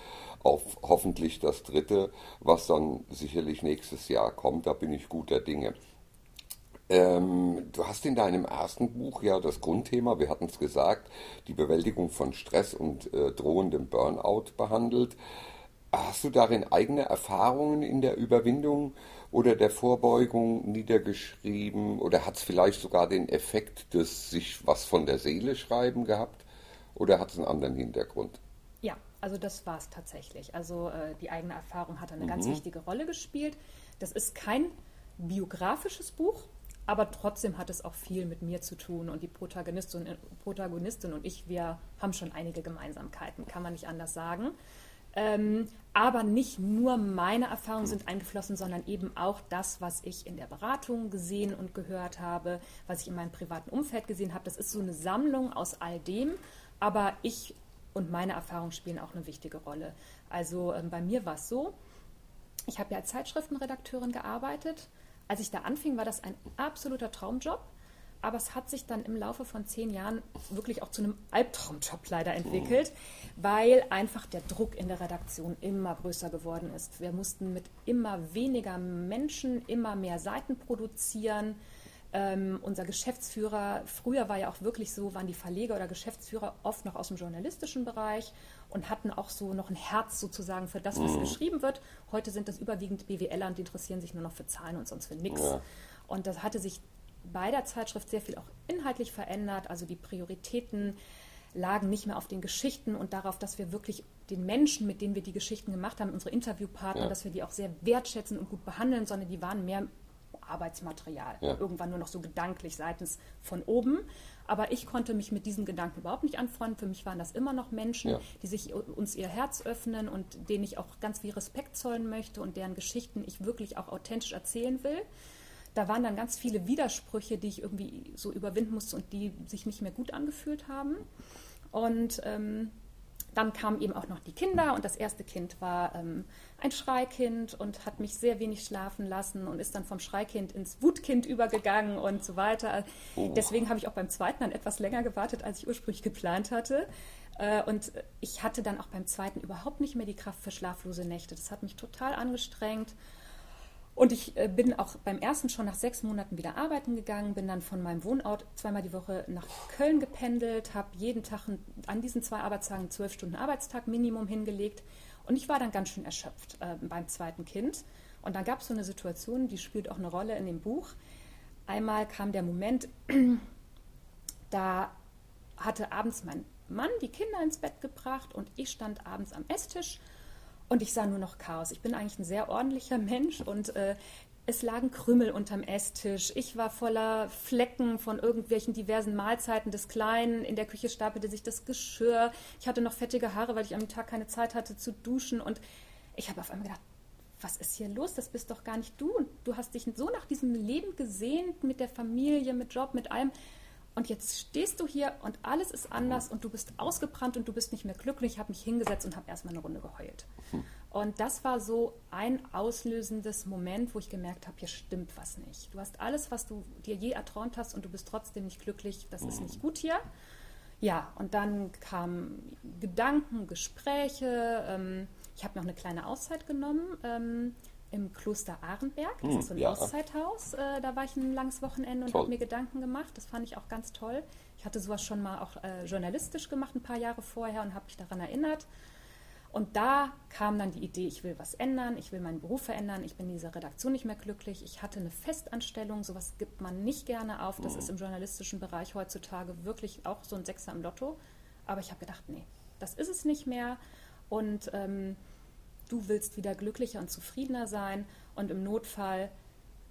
auf hoffentlich das dritte, was dann sicherlich nächstes Jahr kommt. Da bin ich guter Dinge. Ähm, du hast in deinem ersten Buch ja das Grundthema, wir hatten es gesagt, die Bewältigung von Stress und äh, drohendem Burnout behandelt. Hast du darin eigene Erfahrungen in der Überwindung oder der Vorbeugung niedergeschrieben oder hat es vielleicht sogar den Effekt des sich was von der Seele schreiben gehabt oder hat es einen anderen Hintergrund? Ja, also das war es tatsächlich. Also äh, die eigene Erfahrung hat eine ganz wichtige Rolle gespielt. Das ist kein biografisches Buch, aber trotzdem hat es auch viel mit mir zu tun. Und die Protagonistin, Protagonistin und ich, wir haben schon einige Gemeinsamkeiten, kann man nicht anders sagen. Ähm, aber nicht nur meine Erfahrungen sind eingeflossen, sondern eben auch das, was ich in der Beratung gesehen und gehört habe, was ich in meinem privaten Umfeld gesehen habe. Das ist so eine Sammlung aus all dem. Aber ich und meine Erfahrungen spielen auch eine wichtige Rolle. Also ähm, bei mir war es so, ich habe ja als Zeitschriftenredakteurin gearbeitet. Als ich da anfing, war das ein absoluter Traumjob. Aber es hat sich dann im Laufe von zehn Jahren wirklich auch zu einem Albtraumjob leider entwickelt, weil einfach der Druck in der Redaktion immer größer geworden ist. Wir mussten mit immer weniger Menschen immer mehr Seiten produzieren. Ähm, unser Geschäftsführer, früher war ja auch wirklich so, waren die Verleger oder Geschäftsführer oft noch aus dem journalistischen Bereich und hatten auch so noch ein Herz sozusagen für das, was geschrieben wird. Heute sind das überwiegend BWLer und die interessieren sich nur noch für Zahlen und sonst für nichts. Ja. Und das hatte sich bei der Zeitschrift sehr viel auch inhaltlich verändert. Also die Prioritäten lagen nicht mehr auf den Geschichten und darauf, dass wir wirklich den Menschen, mit denen wir die Geschichten gemacht haben, unsere Interviewpartner, Ja. dass wir die auch sehr wertschätzen und gut behandeln, sondern die waren mehr Arbeitsmaterial. Ja. Irgendwann nur noch so gedanklich seitens von oben. Aber ich konnte mich mit diesem Gedanken überhaupt nicht anfreunden. Für mich waren das immer noch Menschen, Ja. die sich uns ihr Herz öffnen und denen ich auch ganz viel Respekt zollen möchte und deren Geschichten ich wirklich auch authentisch erzählen will. Da waren dann ganz viele Widersprüche, die ich irgendwie so überwinden musste und die sich nicht mehr gut angefühlt haben. Und ähm, dann kamen eben auch noch die Kinder und das erste Kind war ähm, ein Schreikind und hat mich sehr wenig schlafen lassen und ist dann vom Schreikind ins Wutkind übergegangen und so weiter. Deswegen habe ich auch beim zweiten dann etwas länger gewartet, als ich ursprünglich geplant hatte. Äh, Und ich hatte dann auch beim zweiten überhaupt nicht mehr die Kraft für schlaflose Nächte. Das hat mich total angestrengt. Und ich äh, bin auch beim ersten schon nach sechs Monaten wieder arbeiten gegangen, bin dann von meinem Wohnort zweimal die Woche nach Köln gependelt, habe jeden Tag an diesen zwei Arbeitstagen zwölf Stunden Arbeitstag Minimum hingelegt. Und ich war dann ganz schön erschöpft äh, beim zweiten Kind. Und dann gab es so eine Situation, die spielt auch eine Rolle in dem Buch. Einmal kam der Moment, *clears throat* da hatte abends mein Mann die Kinder ins Bett gebracht und ich stand abends am Esstisch und ich sah nur noch Chaos. Ich bin eigentlich ein sehr ordentlicher Mensch und äh, es lagen Krümel unterm Esstisch. Ich war voller Flecken von irgendwelchen diversen Mahlzeiten des Kleinen. In der Küche stapelte sich das Geschirr. Ich hatte noch fettige Haare, weil ich am Tag keine Zeit hatte zu duschen. Und ich habe auf einmal gedacht, was ist hier los? Das bist doch gar nicht du. Und du hast dich so nach diesem Leben gesehnt, mit der Familie, mit Job, mit allem. Und jetzt stehst du hier und alles ist anders und du bist ausgebrannt und du bist nicht mehr glücklich. Ich habe mich hingesetzt und habe erstmal eine Runde geheult. Und das war so ein auslösendes Moment, wo ich gemerkt habe, hier stimmt was nicht. Du hast alles, was du dir je erträumt hast und du bist trotzdem nicht glücklich. Das ist nicht gut hier. Ja, und dann kamen Gedanken, Gespräche. Ähm, ich habe noch eine kleine Auszeit genommen, ähm, im Kloster Ahrenberg. Das Hm, ist so ein ja. Auszeithaus. Äh, da war ich ein langes Wochenende und habe mir Gedanken gemacht. Das fand ich auch ganz toll. Ich hatte sowas schon mal auch äh, journalistisch gemacht, ein paar Jahre vorher und habe mich daran erinnert. Und da kam dann die Idee, ich will was ändern, ich will meinen Beruf verändern, ich bin in dieser Redaktion nicht mehr glücklich. Ich hatte eine Festanstellung, sowas gibt man nicht gerne auf. Das ist im journalistischen Bereich heutzutage wirklich auch so ein Sechser im Lotto. Aber ich habe gedacht, nee, das ist es nicht mehr. Und ähm, du willst wieder glücklicher und zufriedener sein. Und im Notfall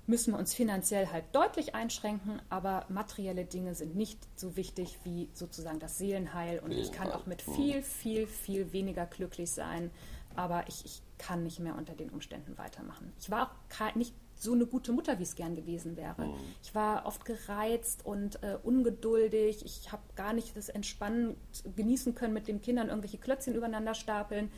müssen wir uns finanziell halt deutlich einschränken, aber materielle Dinge sind nicht so wichtig wie sozusagen das Seelenheil. Und ich kann auch mit mhm. viel, viel, viel weniger glücklich sein. Aber ich, ich kann nicht mehr unter den Umständen weitermachen. Ich war auch nicht so eine gute Mutter, wie es gern gewesen wäre. Ich war oft gereizt und äh, ungeduldig. Ich habe gar nicht das Entspannen genießen können, mit den Kindern irgendwelche Klötzchen übereinander stapeln.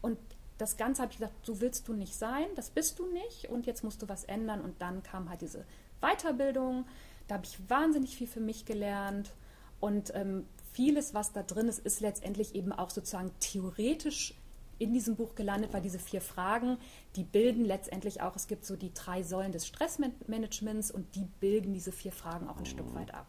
Und das Ganze habe ich gesagt, so willst du nicht sein, das bist du nicht und jetzt musst du was ändern. Und dann kam halt diese Weiterbildung. Da habe ich wahnsinnig viel für mich gelernt. Und ähm, vieles, was da drin ist, ist letztendlich eben auch sozusagen theoretisch in diesem Buch gelandet, weil diese vier Fragen, die bilden letztendlich auch, es gibt so die drei Säulen des Stressmanagements und die bilden diese vier Fragen auch ein Stück weit ab.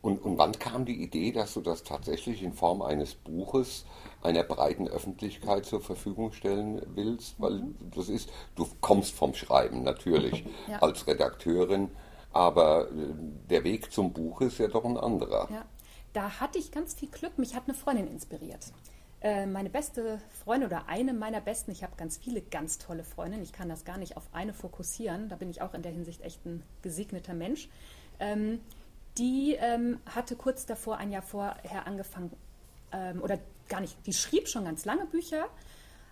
Und, und wann kam die Idee, dass du das tatsächlich in Form eines Buches einer breiten Öffentlichkeit zur Verfügung stellen willst? Weil das ist, du kommst vom Schreiben natürlich *laughs* Ja. als Redakteurin, aber äh, der Weg zum Buch ist ja doch ein anderer. Ja, da hatte ich ganz viel Glück. Mich hat eine Freundin inspiriert. Äh, meine beste Freundin oder eine meiner besten, ich habe ganz viele ganz tolle Freundinnen, ich kann das gar nicht auf eine fokussieren, da bin ich auch in der Hinsicht echt ein gesegneter Mensch. Ähm, die ähm, hatte kurz davor, ein Jahr vorher angefangen, ähm, oder gar nicht, die schrieb schon ganz lange Bücher,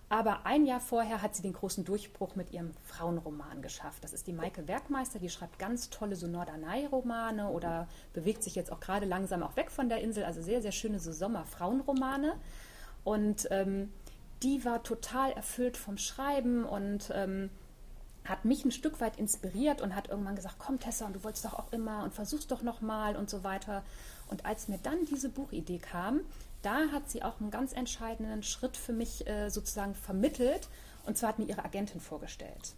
aber ein Jahr vorher hat sie den großen Durchbruch mit ihrem Frauenroman geschafft. Das ist die Maike Werkmeister, die schreibt ganz tolle so Norderney-Romane oder bewegt sich jetzt auch gerade langsam auch weg von der Insel. Also sehr, sehr schöne so Sommer-Frauenromane. Und ähm, die war total erfüllt vom Schreiben und ähm, hat mich ein Stück weit inspiriert und hat irgendwann gesagt, komm Tessa, und du wolltest doch auch immer und versuch's doch nochmal und so weiter. Und als mir dann diese Buchidee kam, da hat sie auch einen ganz entscheidenden Schritt für mich äh, sozusagen vermittelt. Und zwar hat mir ihre Agentin vorgestellt.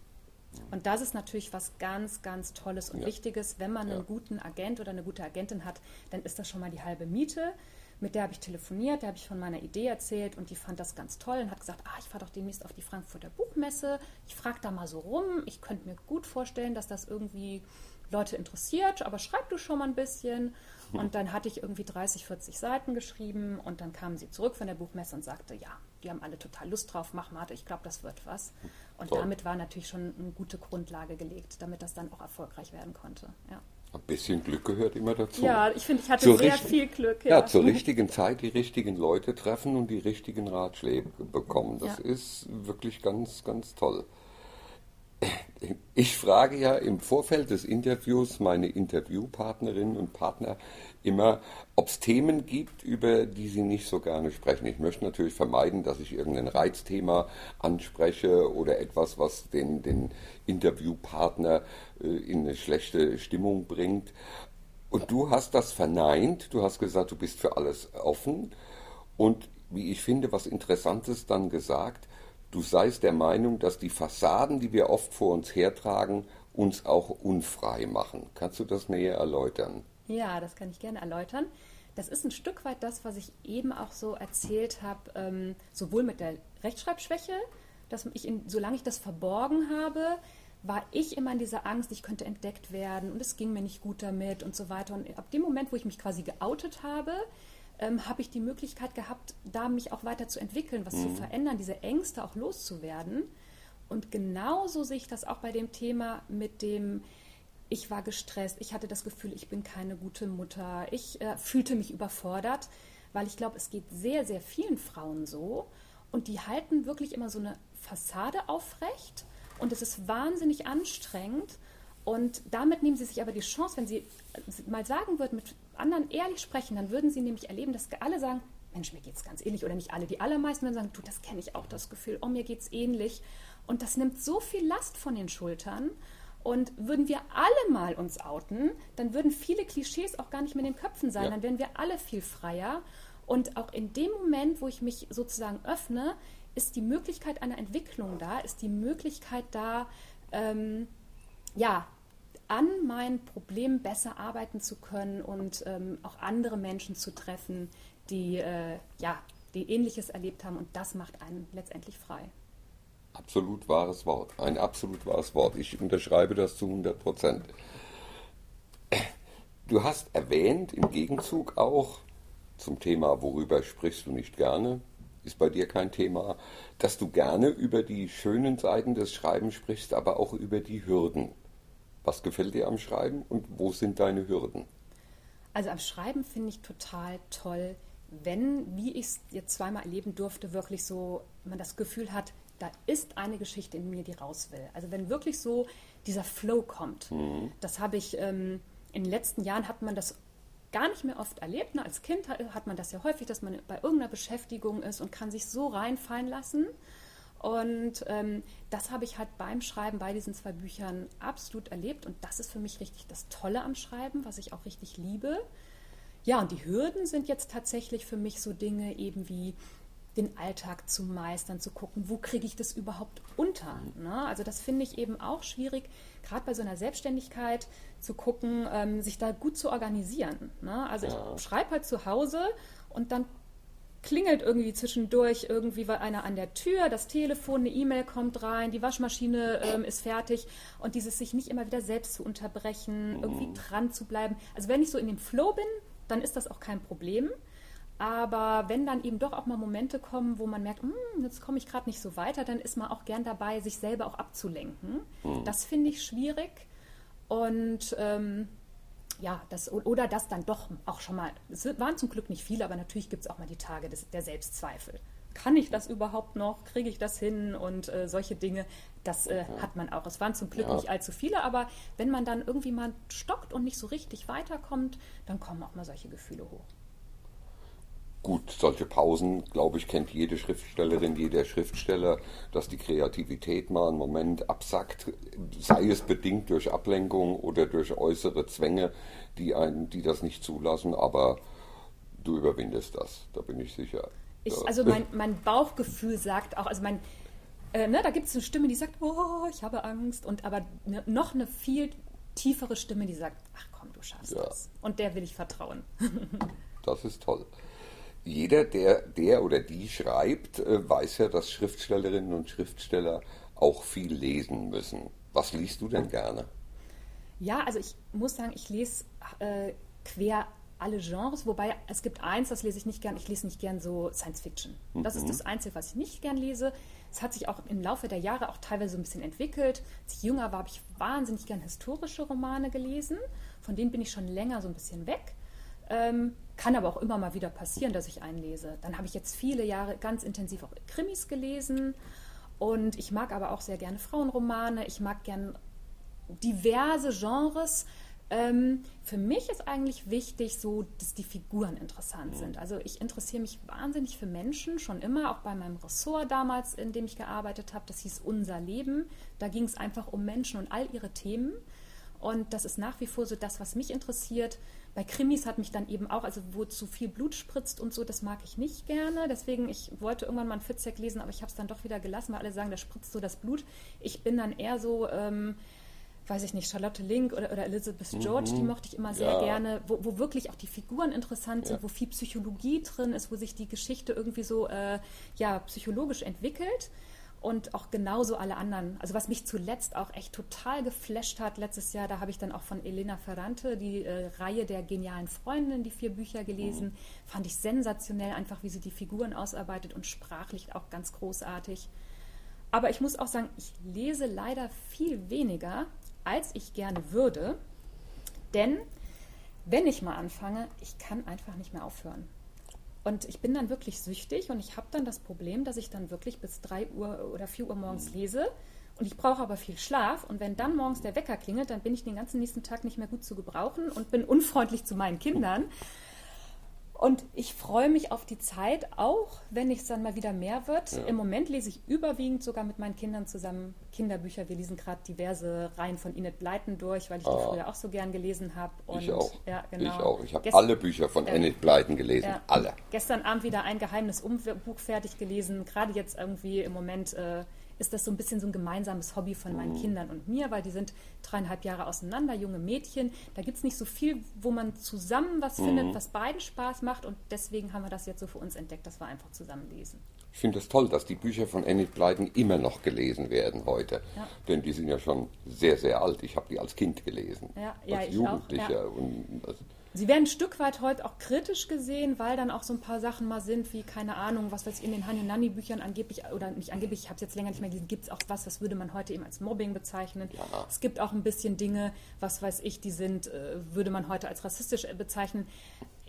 Und das ist natürlich was ganz, ganz Tolles und Ja. Wichtiges. Wenn man Ja. einen guten Agent oder eine gute Agentin hat, dann ist das schon mal die halbe Miete. Mit der habe ich telefoniert, der habe ich von meiner Idee erzählt und die fand das ganz toll und hat gesagt, ah, ich fahre doch demnächst auf die Frankfurter Buchmesse. Ich frage da mal so rum. Ich könnte mir gut vorstellen, dass das irgendwie Leute interessiert, aber schreib du schon mal ein bisschen. Und dann hatte ich irgendwie 30, 40 Seiten geschrieben und dann kam sie zurück von der Buchmesse und sagte, ja, die haben alle total Lust drauf, mach mal, ich glaube, das wird was. Und Toll. damit war natürlich schon eine gute Grundlage gelegt, damit das dann auch erfolgreich werden konnte. Ja, Ein bisschen Glück gehört immer dazu. ja ich finde, ich hatte Zur sehr viel Glück. Ja, zur richtigen Zeit die richtigen Leute treffen und die richtigen Ratschläge bekommen. Das Ja. ist wirklich ganz, ganz toll. Ich frage ja im Vorfeld des Interviews meine Interviewpartnerinnen und Partner immer, ob es Themen gibt, über die sie nicht so gerne sprechen. Ich möchte natürlich vermeiden, dass ich irgendein Reizthema anspreche oder etwas, was den, den Interviewpartner in eine schlechte Stimmung bringt. Und du hast das verneint, du hast gesagt, du bist für alles offen und wie ich finde, was Interessantes dann gesagt, du seist der Meinung, dass die Fassaden, die wir oft vor uns hertragen, uns auch unfrei machen. Kannst du das näher erläutern? Ja, das kann ich gerne erläutern. Das ist ein Stück weit das, was ich eben auch so erzählt habe, ähm, sowohl mit der Rechtschreibschwäche, dass ich, in, solange ich das verborgen habe, war ich immer in dieser Angst, ich könnte entdeckt werden und es ging mir nicht gut damit und so weiter. Und ab dem Moment, wo ich mich quasi geoutet habe, ähm, habe ich die Möglichkeit gehabt, da mich auch weiter zu entwickeln, was zu verändern, diese Ängste auch loszuwerden. Und genauso sehe ich das auch bei dem Thema mit dem, ich war gestresst, ich hatte das Gefühl, ich bin keine gute Mutter, ich äh, fühlte mich überfordert, weil ich glaube, es geht sehr, sehr vielen Frauen so und die halten wirklich immer so eine Fassade aufrecht und es ist wahnsinnig anstrengend und damit nehmen sie sich aber die Chance, wenn sie mal sagen würden, mit anderen ehrlich sprechen, dann würden sie nämlich erleben, dass alle sagen, Mensch, mir geht's ganz ähnlich oder nicht alle, die allermeisten würden sagen, du, das kenne ich auch, das Gefühl, oh, mir geht's ähnlich und das nimmt so viel Last von den Schultern und würden wir alle mal uns outen, dann würden viele Klischees auch gar nicht mehr in den Köpfen sein, Ja. dann wären wir alle viel freier. Und auch in dem Moment, wo ich mich sozusagen öffne, ist die Möglichkeit einer Entwicklung da, ist die Möglichkeit da, ähm, ja, an meinen Problemen besser arbeiten zu können und ähm, auch andere Menschen zu treffen, die, äh, ja, die Ähnliches erlebt haben. Und das macht einen letztendlich frei. Absolut wahres Wort. Ein absolut wahres Wort. Ich unterschreibe das zu 100 Prozent. Du hast erwähnt im Gegenzug auch zum Thema, worüber sprichst du nicht gerne, ist bei dir kein Thema, dass du gerne über die schönen Seiten des Schreibens sprichst, aber auch über die Hürden. Was gefällt dir am Schreiben und wo sind deine Hürden? Also am Schreiben finde ich total toll, wenn, wie ich es jetzt zweimal erleben durfte, wirklich so man das Gefühl hat, da ist eine Geschichte in mir, die raus will. Also wenn wirklich so dieser Flow kommt, mhm. das habe ich ähm, in den letzten Jahren hat man das gar nicht mehr oft erlebt. Ne? Als Kind hat man das ja häufig, dass man bei irgendeiner Beschäftigung ist und kann sich so reinfallen lassen. Und ähm, das habe ich halt beim Schreiben bei diesen zwei Büchern absolut erlebt. Und das ist für mich richtig das Tolle am Schreiben, was ich auch richtig liebe. Ja, und die Hürden sind jetzt tatsächlich für mich so Dinge eben wie den Alltag zu meistern, zu gucken, wo kriege ich das überhaupt unter. Ne? Also das finde ich eben auch schwierig, gerade bei so einer Selbstständigkeit zu gucken, ähm, sich da gut zu organisieren. Ne? Also ja. ich schreibe halt zu Hause und dann klingelt irgendwie zwischendurch irgendwie einer an der Tür, das Telefon, eine E-Mail kommt rein, die Waschmaschine ähm, ist fertig und dieses sich nicht immer wieder selbst zu unterbrechen, mhm. irgendwie dran zu bleiben. Also wenn ich so in dem Flow bin, dann ist das auch kein Problem. Aber wenn dann eben doch auch mal Momente kommen, wo man merkt, hm, jetzt komme ich gerade nicht so weiter, dann ist man auch gern dabei, sich selber auch abzulenken. Mhm. Das finde ich schwierig. Und ähm, ja, das, oder das dann doch auch schon mal, es waren zum Glück nicht viele, aber natürlich gibt es auch mal die Tage des, der Selbstzweifel. Kann ich das überhaupt noch? Kriege ich das hin? Und äh, solche Dinge, das äh, hat man auch. Es waren zum Glück ja. nicht allzu viele, aber wenn man dann irgendwie mal stockt und nicht so richtig weiterkommt, dann kommen auch mal solche Gefühle hoch. Gut, solche Pausen, glaube ich, kennt jede Schriftstellerin, jeder Schriftsteller, dass die Kreativität mal einen Moment absackt, sei es bedingt durch Ablenkung oder durch äußere Zwänge, die, einen, die das nicht zulassen, aber du überwindest das, da bin ich sicher. Ich, also mein, *laughs* mein, Bauchgefühl sagt auch, also mein, äh, ne, da gibt es eine Stimme, die sagt, oh, ich habe Angst, und aber ne, noch eine viel tiefere Stimme, die sagt, ach komm, du schaffst ja. das. Und der will ich vertrauen. *laughs* das ist toll jeder, der, der oder die schreibt, äh, weiß ja, dass Schriftstellerinnen und Schriftsteller auch viel lesen müssen. Was liest du denn gerne? Ja, also ich muss sagen, ich lese äh, quer alle Genres, wobei es gibt eins, das lese ich nicht gern. Ich lese nicht gern so Science Fiction. Das mhm. ist das Einzige, was ich nicht gern lese. Es hat sich auch im Laufe der Jahre auch teilweise so ein bisschen entwickelt. Als ich jünger war, habe ich wahnsinnig gern historische Romane gelesen. Von denen bin ich schon länger so ein bisschen weg. Ähm, kann aber auch immer mal wieder passieren, dass ich einlese. Dann habe ich jetzt viele Jahre ganz intensiv auch Krimis gelesen. Und ich mag aber auch sehr gerne Frauenromane. Ich mag gern diverse Genres. Ähm, für mich ist eigentlich wichtig, so, dass die Figuren interessant sind. Also ich interessiere mich wahnsinnig für Menschen, schon immer, auch bei meinem Ressort damals, in dem ich gearbeitet habe. Das hieß Unser Leben. Da ging es einfach um Menschen und all ihre Themen. Und das ist nach wie vor so das, was mich interessiert. Bei Krimis hat mich dann eben auch, also wo zu viel Blut spritzt und so, das mag ich nicht gerne. Deswegen, ich wollte irgendwann mal einen Fitzek lesen, aber ich habe es dann doch wieder gelassen, weil alle sagen, da spritzt so das Blut. Ich bin dann eher so, ähm, weiß ich nicht, Charlotte Link oder, oder Elizabeth George, mhm. die mochte ich immer sehr ja. gerne, wo, wo, wirklich auch die Figuren interessant sind, ja. wo viel Psychologie drin ist, wo sich die Geschichte irgendwie so äh, ja, psychologisch entwickelt und auch genauso alle anderen. Also was mich zuletzt auch echt total geflasht hat letztes Jahr, da habe ich dann auch von Elena Ferrante die äh, Reihe der genialen Freundinnen, die vier Bücher gelesen. Mhm. Fand ich sensationell, einfach wie sie die Figuren ausarbeitet und sprachlich auch ganz großartig. Aber ich muss auch sagen, ich lese leider viel weniger, als ich gerne würde. Denn wenn ich mal anfange, ich kann einfach nicht mehr aufhören. Und ich bin dann wirklich süchtig und ich habe dann das Problem, dass ich dann wirklich bis 3 Uhr oder 4 Uhr morgens mhm. lese. Und ich brauche aber viel Schlaf. Und wenn dann morgens der Wecker klingelt, dann bin ich den ganzen nächsten Tag nicht mehr gut zu gebrauchen und bin unfreundlich zu meinen Kindern. Und ich freue mich auf die Zeit, auch wenn es dann mal wieder mehr wird. Ja. Im Moment lese ich überwiegend sogar mit meinen Kindern zusammen Kinderbücher. Wir lesen gerade diverse Reihen von Enid Blyton durch, weil ich die ah. früher auch so gern gelesen habe. Ich auch. Ja, genau. Ich auch. Ich habe alle Bücher von ja. Enid Blyton gelesen. Ja. Alle. Gestern Abend wieder ein geheimes Buch fertig gelesen. Gerade jetzt irgendwie im Moment. Äh, ist das so ein bisschen so ein gemeinsames Hobby von meinen mhm. Kindern und mir, weil die sind dreieinhalb Jahre auseinander, junge Mädchen. Da gibt es nicht so viel, wo man zusammen was mhm. findet, was beiden Spaß macht. Und deswegen haben wir das jetzt so für uns entdeckt, dass wir einfach zusammen lesen. Ich finde es das toll, dass die Bücher von Enid Blyton immer noch gelesen werden heute. Ja. Denn die sind ja schon sehr, sehr alt. Ich habe die als Kind gelesen. Ja, ja als Jugendlicher. Ja. Und, also, Sie werden ein Stück weit heute auch kritisch gesehen, weil dann auch so ein paar Sachen mal sind, wie, keine Ahnung, was weiß ich, in den Hani Nani Büchern angeblich, oder nicht angeblich, ich habe es jetzt länger nicht mehr gelesen, gibt es auch was, das würde man heute eben als Mobbing bezeichnen. Ja. Es gibt auch ein bisschen Dinge, was weiß ich, die sind, äh, würde man heute als rassistisch bezeichnen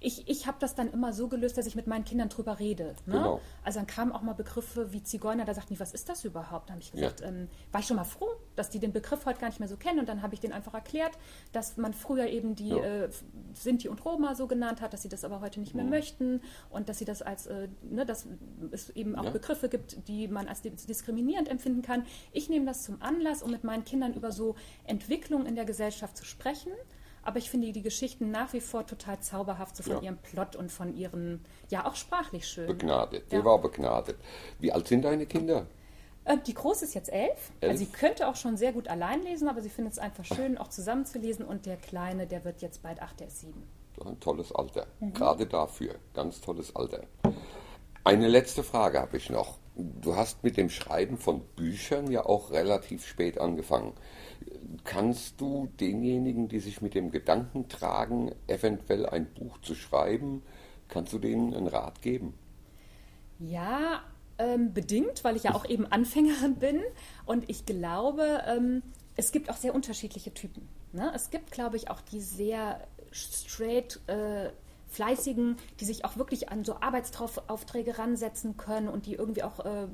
ich, ich habe das dann immer so gelöst, dass ich mit meinen Kindern drüber rede. Ne? Genau. Also dann kamen auch mal Begriffe wie Zigeuner, da sagten die, was ist das überhaupt? Da habe ich gesagt, ja. ähm, war ich schon mal froh, dass die den Begriff heute gar nicht mehr so kennen. Und dann habe ich denen einfach erklärt, dass man früher eben die ja. äh, Sinti und Roma so genannt hat, dass sie das aber heute nicht mehr mhm. möchten und dass sie das als, äh, ne, dass es eben auch ja. Begriffe gibt, die man als diskriminierend empfinden kann. Ich nehme das zum Anlass, um mit meinen Kindern über so Entwicklung in der Gesellschaft zu sprechen aber ich finde die Geschichten nach wie vor total zauberhaft, so von ja. ihrem Plot und von ihren, ja auch sprachlich schön. Begnadet, ja. der war begnadet. Wie alt sind deine Kinder? Äh, die Große ist jetzt elf. elf. Also sie könnte auch schon sehr gut allein lesen, aber sie findet es einfach schön, auch zusammen zu lesen. Und der Kleine, der wird jetzt bald acht, der ist sieben. Ein tolles Alter, mhm. gerade dafür. Ganz tolles Alter. Eine letzte Frage habe ich noch. Du hast mit dem Schreiben von Büchern ja auch relativ spät angefangen kannst du denjenigen, die sich mit dem Gedanken tragen, eventuell ein Buch zu schreiben, kannst du denen einen Rat geben? Ja, ähm, bedingt, weil ich ja auch eben Anfängerin bin. Und ich glaube, ähm, es gibt auch sehr unterschiedliche Typen. Ne? Es gibt, glaube ich, auch die sehr straight, äh, fleißigen, die sich auch wirklich an so Arbeitsaufträge ransetzen können und die irgendwie auch äh,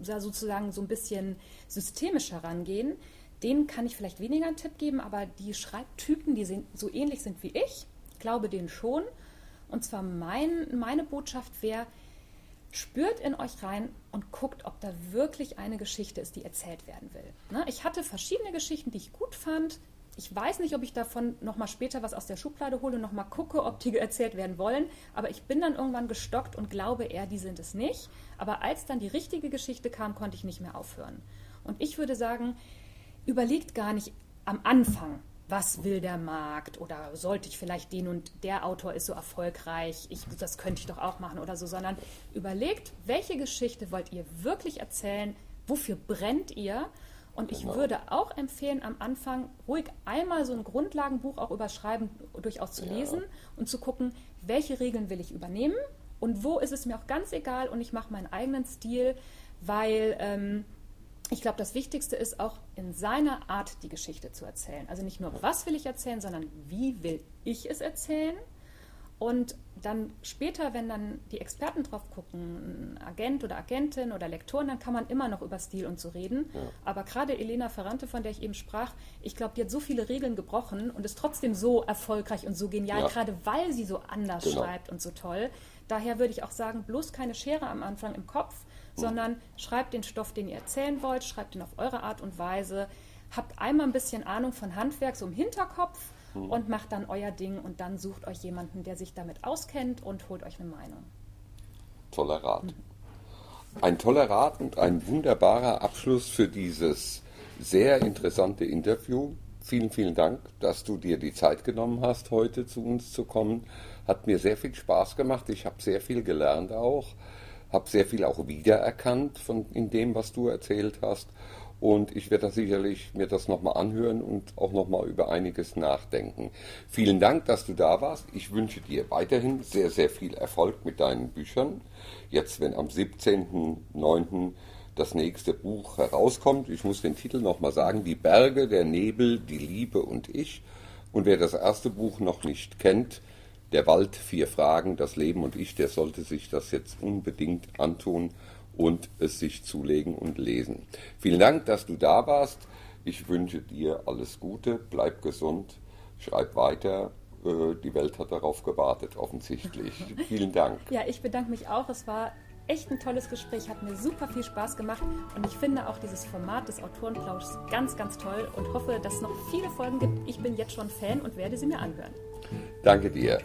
sozusagen so ein bisschen systemischer rangehen denen kann ich vielleicht weniger einen Tipp geben, aber die Schreibtypen, die so ähnlich sind wie ich, glaube denen schon. Und zwar mein, meine Botschaft wäre, spürt in euch rein und guckt, ob da wirklich eine Geschichte ist, die erzählt werden will. Ne? Ich hatte verschiedene Geschichten, die ich gut fand. Ich weiß nicht, ob ich davon nochmal später was aus der Schublade hole und nochmal gucke, ob die *laughs* erzählt werden wollen. Aber ich bin dann irgendwann gestockt und glaube eher, die sind es nicht. Aber als dann die richtige Geschichte kam, konnte ich nicht mehr aufhören. Und ich würde sagen, überlegt gar nicht am Anfang, was will der Markt oder sollte ich vielleicht den und der Autor ist so erfolgreich, ich, das könnte ich doch auch machen oder so, sondern überlegt, welche Geschichte wollt ihr wirklich erzählen, wofür brennt ihr und ich genau. würde auch empfehlen, am Anfang ruhig einmal so ein Grundlagenbuch auch über Schreiben durchaus zu lesen ja. und zu gucken, welche Regeln will ich übernehmen und wo ist es mir auch ganz egal und ich mache meinen eigenen Stil, weil ähm, ich glaube, das Wichtigste ist auch in seiner Art die Geschichte zu erzählen. Also nicht nur, was will ich erzählen, sondern wie will ich es erzählen. Und dann später, wenn dann die Experten drauf gucken, Agent oder Agentin oder Lektoren, dann kann man immer noch über Stil und so reden. Ja. Aber gerade Elena Ferrante, von der ich eben sprach, ich glaube, die hat so viele Regeln gebrochen und ist trotzdem so erfolgreich und so genial, ja. gerade weil sie so anders genau. schreibt und so toll. Daher würde ich auch sagen, bloß keine Schere am Anfang im Kopf, sondern schreibt den Stoff, den ihr erzählen wollt, schreibt ihn auf eure Art und Weise, habt einmal ein bisschen Ahnung von Handwerk so im Hinterkopf mhm. und macht dann euer Ding und dann sucht euch jemanden, der sich damit auskennt und holt euch eine Meinung. Toller Rat. Ein toller Rat und ein wunderbarer Abschluss für dieses sehr interessante Interview. Vielen, vielen Dank, dass du dir die Zeit genommen hast, heute zu uns zu kommen. Hat mir sehr viel Spaß gemacht. Ich habe sehr viel gelernt auch habe sehr viel auch wiedererkannt von in dem, was du erzählt hast. Und ich werde sicherlich mir das nochmal anhören und auch nochmal über einiges nachdenken. Vielen Dank, dass du da warst. Ich wünsche dir weiterhin sehr, sehr viel Erfolg mit deinen Büchern. Jetzt, wenn am 17.09. das nächste Buch herauskommt, ich muss den Titel nochmal sagen, Die Berge, der Nebel, die Liebe und ich. Und wer das erste Buch noch nicht kennt, der Wald, vier Fragen, das Leben und ich, der sollte sich das jetzt unbedingt antun und es sich zulegen und lesen. Vielen Dank, dass du da warst. Ich wünsche dir alles Gute, bleib gesund, schreib weiter, äh, die Welt hat darauf gewartet, offensichtlich. *laughs* Vielen Dank. Ja, ich bedanke mich auch. Es war echt ein tolles Gespräch, hat mir super viel Spaß gemacht und ich finde auch dieses Format des Autorenplauschs ganz, ganz toll und hoffe, dass es noch viele Folgen gibt. Ich bin jetzt schon Fan und werde sie mir anhören. Danke dir.